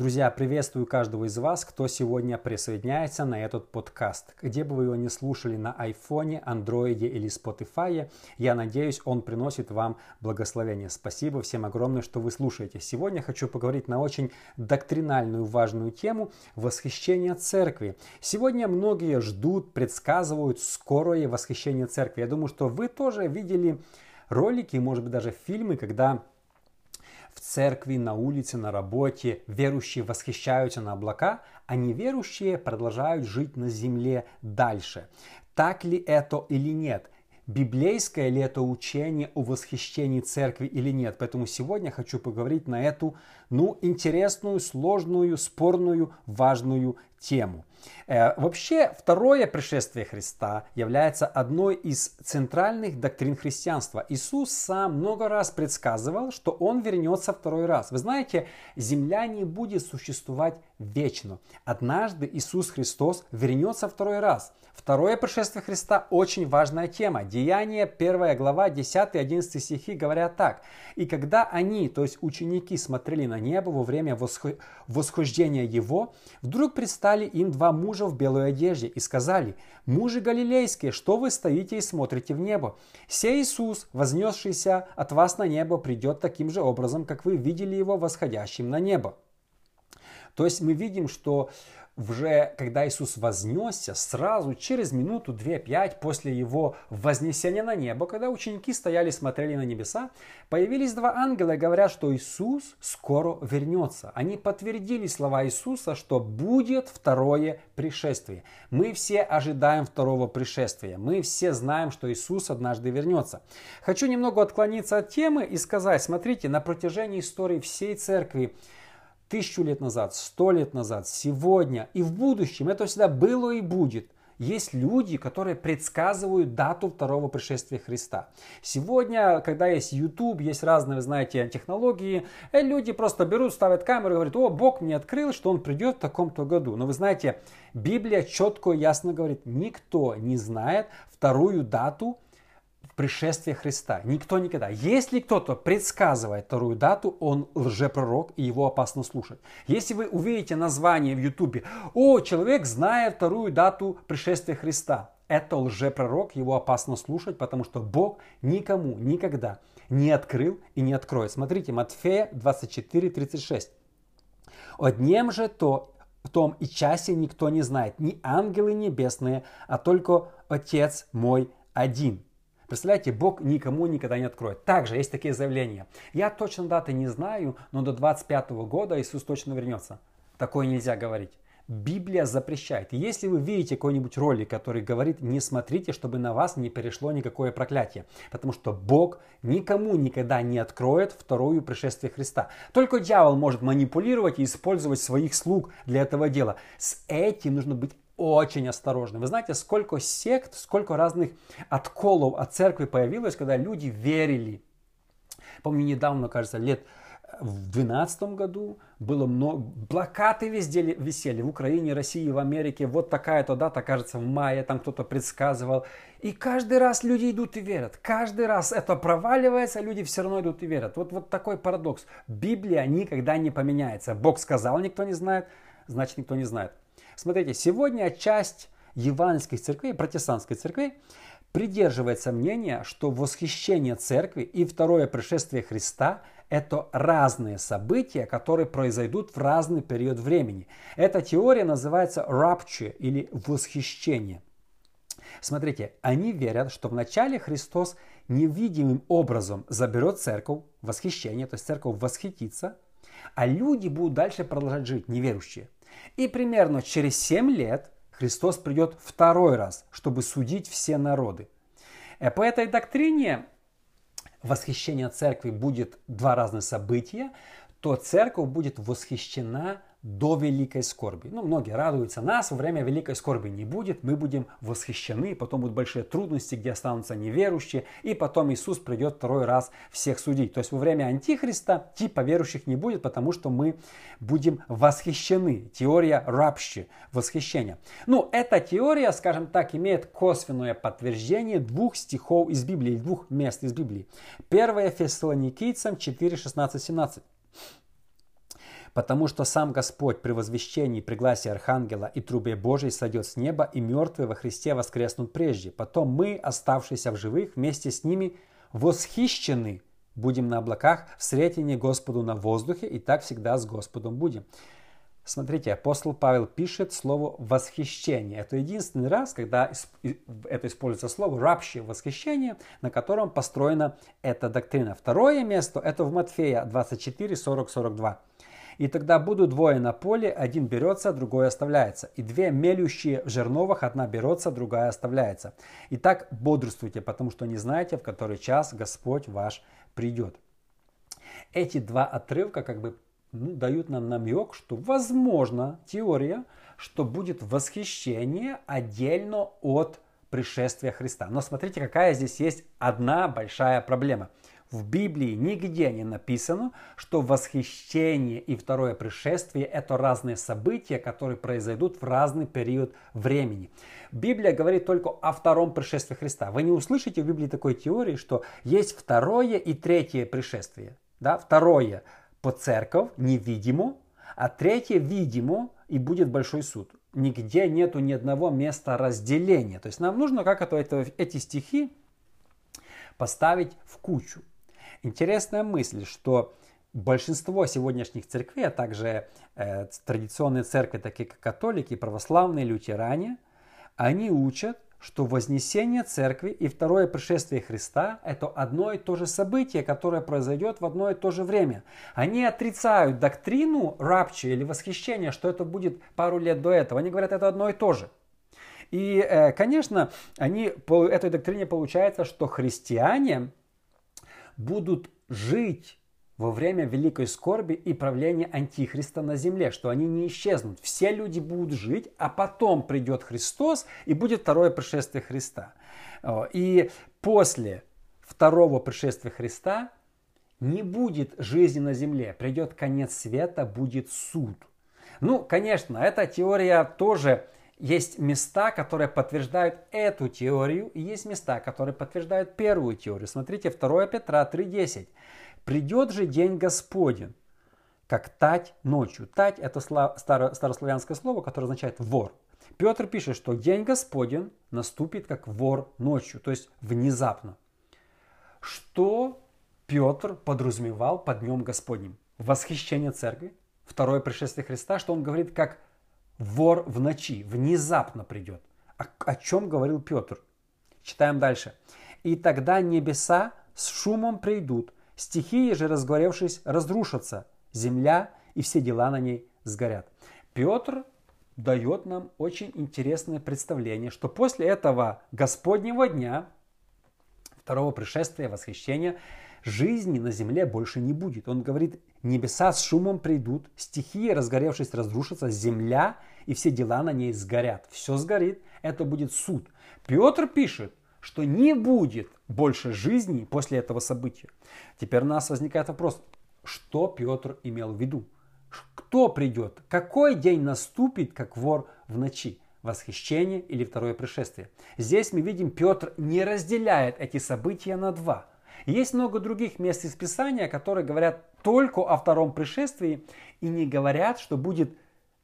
Друзья, приветствую каждого из вас, кто сегодня присоединяется на этот подкаст. Где бы вы его не слушали на айфоне, андроиде или Spotify, я надеюсь, он приносит вам благословение. Спасибо всем огромное, что вы слушаете. Сегодня хочу поговорить на очень доктринальную важную тему восхищения церкви. Сегодня многие ждут, предсказывают скорое восхищение церкви. Я думаю, что вы тоже видели ролики, может быть даже фильмы, когда церкви, на улице, на работе верующие восхищаются на облака, а неверующие продолжают жить на земле дальше. Так ли это или нет? библейское ли это учение о восхищении церкви или нет. Поэтому сегодня хочу поговорить на эту, ну, интересную, сложную, спорную, важную тему. Э, вообще, второе пришествие Христа является одной из центральных доктрин христианства. Иисус сам много раз предсказывал, что Он вернется второй раз. Вы знаете, земля не будет существовать вечно. Однажды Иисус Христос вернется второй раз. Второе пришествие Христа очень важная тема. Деяние 1 глава 10-11 стихи говорят так. «И когда они, то есть ученики, смотрели на небо во время восхождения Его, вдруг предстали им два мужа в белой одежде и сказали, «Мужи галилейские, что вы стоите и смотрите в небо? Сей Иисус, вознесшийся от вас на небо, придет таким же образом, как вы видели Его восходящим на небо». То есть мы видим, что уже когда Иисус вознесся, сразу через минуту, две, пять после его вознесения на небо, когда ученики стояли смотрели на небеса, появились два ангела и говорят, что Иисус скоро вернется. Они подтвердили слова Иисуса, что будет второе пришествие. Мы все ожидаем второго пришествия. Мы все знаем, что Иисус однажды вернется. Хочу немного отклониться от темы и сказать, смотрите, на протяжении истории всей церкви тысячу лет назад, сто лет назад, сегодня и в будущем. Это всегда было и будет. Есть люди, которые предсказывают дату второго пришествия Христа. Сегодня, когда есть YouTube, есть разные, знаете, технологии, э, люди просто берут, ставят камеру и говорят, о, Бог мне открыл, что Он придет в таком-то году. Но вы знаете, Библия четко и ясно говорит, никто не знает вторую дату пришествия Христа. Никто никогда. Если кто-то предсказывает вторую дату, он лжепророк и его опасно слушать. Если вы увидите название в Ютубе, о, человек знает вторую дату пришествия Христа, это лжепророк, его опасно слушать, потому что Бог никому никогда не открыл и не откроет. Смотрите, Матфея 24, 36. «О днем же то, в том и часе никто не знает, ни ангелы небесные, а только Отец мой один». Представляете, Бог никому никогда не откроет. Также есть такие заявления. Я точно даты не знаю, но до 25 года Иисус точно вернется. Такое нельзя говорить. Библия запрещает. Если вы видите какой-нибудь ролик, который говорит, не смотрите, чтобы на вас не перешло никакое проклятие. Потому что Бог никому никогда не откроет вторую пришествие Христа. Только дьявол может манипулировать и использовать своих слуг для этого дела. С этим нужно быть очень осторожны. Вы знаете, сколько сект, сколько разных отколов от церкви появилось, когда люди верили. Помню, недавно, кажется, лет в 2012 году было много, плакаты везде висели в Украине, России, в Америке. Вот такая-то дата, кажется, в мае, там кто-то предсказывал. И каждый раз люди идут и верят. Каждый раз это проваливается, люди все равно идут и верят. Вот, вот такой парадокс. Библия никогда не поменяется. Бог сказал, никто не знает, значит никто не знает. Смотрите, сегодня часть евангельских церквей, протестантской церкви, придерживается мнения, что восхищение церкви и второе пришествие Христа – это разные события, которые произойдут в разный период времени. Эта теория называется rapture или восхищение. Смотрите, они верят, что вначале Христос невидимым образом заберет церковь, восхищение, то есть церковь восхитится, а люди будут дальше продолжать жить, неверующие. И примерно через 7 лет Христос придет второй раз, чтобы судить все народы. Э, по этой доктрине восхищение церкви будет два разных события, то церковь будет восхищена до великой скорби. Ну, многие радуются. Нас во время великой скорби не будет, мы будем восхищены, потом будут большие трудности, где останутся неверующие, и потом Иисус придет второй раз всех судить. То есть во время Антихриста типа верующих не будет, потому что мы будем восхищены. Теория рабщи, восхищения. Ну, эта теория, скажем так, имеет косвенное подтверждение двух стихов из Библии, двух мест из Библии. Первое Фессалоникийцам 4, 16, 17. Потому что сам Господь при возвещении, при гласе Архангела и трубе Божией сойдет с неба, и мертвые во Христе воскреснут прежде. Потом мы, оставшиеся в живых, вместе с ними восхищены будем на облаках, в сретении Господу на воздухе, и так всегда с Господом будем. Смотрите, апостол Павел пишет слово «восхищение». Это единственный раз, когда это используется слово «рабщее восхищение», на котором построена эта доктрина. Второе место – это в Матфея 24, 40, 42. И тогда будут двое на поле, один берется, другой оставляется. И две мелющие в жерновах, одна берется, другая оставляется. Итак, бодрствуйте, потому что не знаете, в который час Господь ваш придет. Эти два отрывка как бы ну, дают нам намек, что возможно теория, что будет восхищение отдельно от пришествия Христа. Но смотрите, какая здесь есть одна большая проблема – в Библии нигде не написано, что восхищение и второе пришествие – это разные события, которые произойдут в разный период времени. Библия говорит только о втором пришествии Христа. Вы не услышите в Библии такой теории, что есть второе и третье пришествие. Да? Второе по церковь невидимо, а третье видимо и будет большой суд. Нигде нету ни одного места разделения. То есть нам нужно как это, это, эти стихи поставить в кучу. Интересная мысль, что большинство сегодняшних церквей, а также э, традиционные церкви, такие как католики, православные, лютеране, они учат, что вознесение церкви и второе пришествие Христа – это одно и то же событие, которое произойдет в одно и то же время. Они отрицают доктрину рабчи или восхищения, что это будет пару лет до этого. Они говорят, это одно и то же. И, э, конечно, они по этой доктрине получается, что христиане будут жить во время великой скорби и правления Антихриста на земле, что они не исчезнут. Все люди будут жить, а потом придет Христос и будет второе пришествие Христа. И после второго пришествия Христа не будет жизни на земле, придет конец света, будет суд. Ну, конечно, эта теория тоже есть места, которые подтверждают эту теорию, и есть места, которые подтверждают первую теорию. Смотрите, 2 Петра 3.10. «Придет же день Господень, как тать ночью». Тать – это старославянское слово, которое означает вор. Петр пишет, что день Господень наступит как вор ночью, то есть внезапно. Что Петр подразумевал под днем Господним? Восхищение церкви, второе пришествие Христа, что он говорит как вор в ночи, внезапно придет. О, о чем говорил Петр? Читаем дальше. «И тогда небеса с шумом придут, стихии же, разгоревшись, разрушатся, земля и все дела на ней сгорят». Петр дает нам очень интересное представление, что после этого Господнего дня, второго пришествия, восхищения, жизни на земле больше не будет. Он говорит, небеса с шумом придут, стихии, разгоревшись, разрушатся, земля и все дела на ней сгорят. Все сгорит, это будет суд. Петр пишет, что не будет больше жизни после этого события. Теперь у нас возникает вопрос, что Петр имел в виду? Кто придет? Какой день наступит, как вор в ночи? Восхищение или второе пришествие? Здесь мы видим, Петр не разделяет эти события на два. Есть много других мест из Писания, которые говорят только о втором пришествии и не говорят, что будет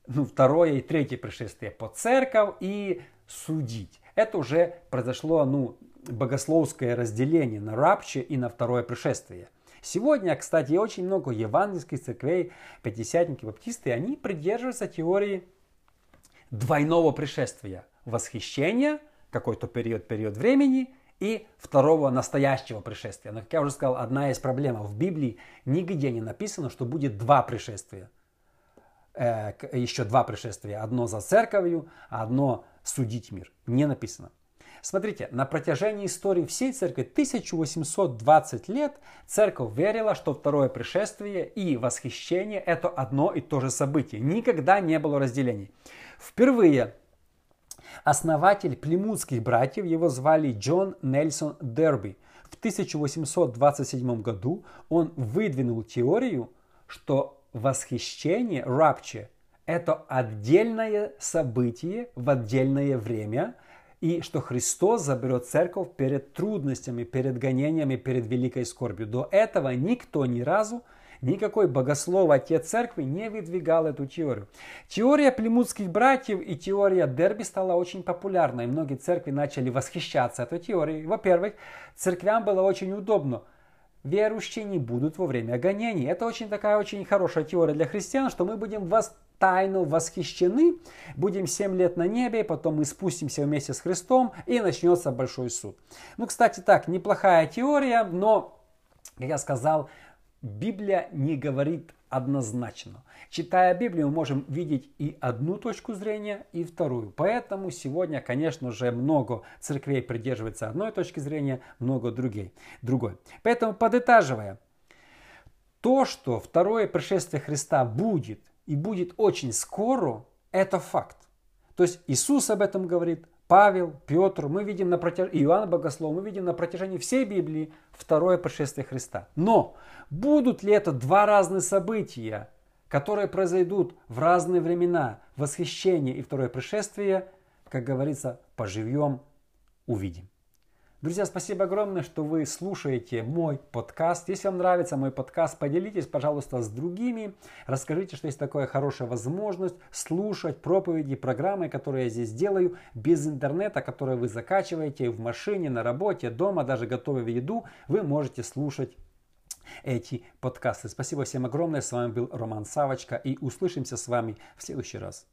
ну, второе и третье пришествие по церковь и судить. Это уже произошло ну, богословское разделение на рабче и на второе пришествие. Сегодня, кстати, очень много евангельских церквей, пятидесятники, баптисты, они придерживаются теории двойного пришествия. Восхищения, какой-то период, период времени, и второго настоящего пришествия. Но, как я уже сказал, одна из проблем. В Библии нигде не написано, что будет два пришествия. Э, еще два пришествия. Одно за церковью, а одно судить мир. Не написано. Смотрите, на протяжении истории всей церкви 1820 лет церковь верила, что второе пришествие и восхищение это одно и то же событие. Никогда не было разделений. Впервые основатель племутских братьев, его звали Джон Нельсон Дерби. В 1827 году он выдвинул теорию, что восхищение, rapture, это отдельное событие в отдельное время, и что Христос заберет церковь перед трудностями, перед гонениями, перед великой скорбью. До этого никто ни разу никакой богослов, отец церкви не выдвигал эту теорию. Теория племутских братьев и теория Дерби стала очень популярной. Многие церкви начали восхищаться этой теорией. Во-первых, церквям было очень удобно – верующие не будут во время гонений. Это очень такая очень хорошая теория для христиан, что мы будем вас тайно восхищены, будем 7 лет на небе, потом мы спустимся вместе с Христом и начнется большой суд. Ну, кстати, так, неплохая теория, но, как я сказал, Библия не говорит однозначно. Читая Библию, мы можем видеть и одну точку зрения, и вторую. Поэтому сегодня, конечно же, много церквей придерживается одной точки зрения, много другой. другой. Поэтому, подытаживая, то, что второе пришествие Христа будет, и будет очень скоро, это факт. То есть Иисус об этом говорит, Павел, Петр, мы видим на протяжении, Иоанн Богослов, мы видим на протяжении всей Библии второе пришествие Христа. Но будут ли это два разных события, которые произойдут в разные времена, восхищение и второе пришествие, как говорится, поживем, увидим. Друзья, спасибо огромное, что вы слушаете мой подкаст. Если вам нравится мой подкаст, поделитесь, пожалуйста, с другими. Расскажите, что есть такая хорошая возможность слушать проповеди, программы, которые я здесь делаю без интернета, которые вы закачиваете в машине, на работе, дома, даже готовя еду, вы можете слушать эти подкасты. Спасибо всем огромное. С вами был Роман Савочка и услышимся с вами в следующий раз.